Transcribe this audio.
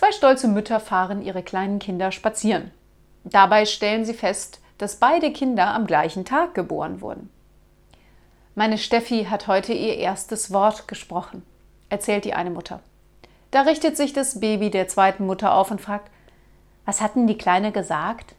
Zwei stolze Mütter fahren ihre kleinen Kinder spazieren. Dabei stellen sie fest, dass beide Kinder am gleichen Tag geboren wurden. Meine Steffi hat heute ihr erstes Wort gesprochen, erzählt die eine Mutter. Da richtet sich das Baby der zweiten Mutter auf und fragt, was hat denn die Kleine gesagt?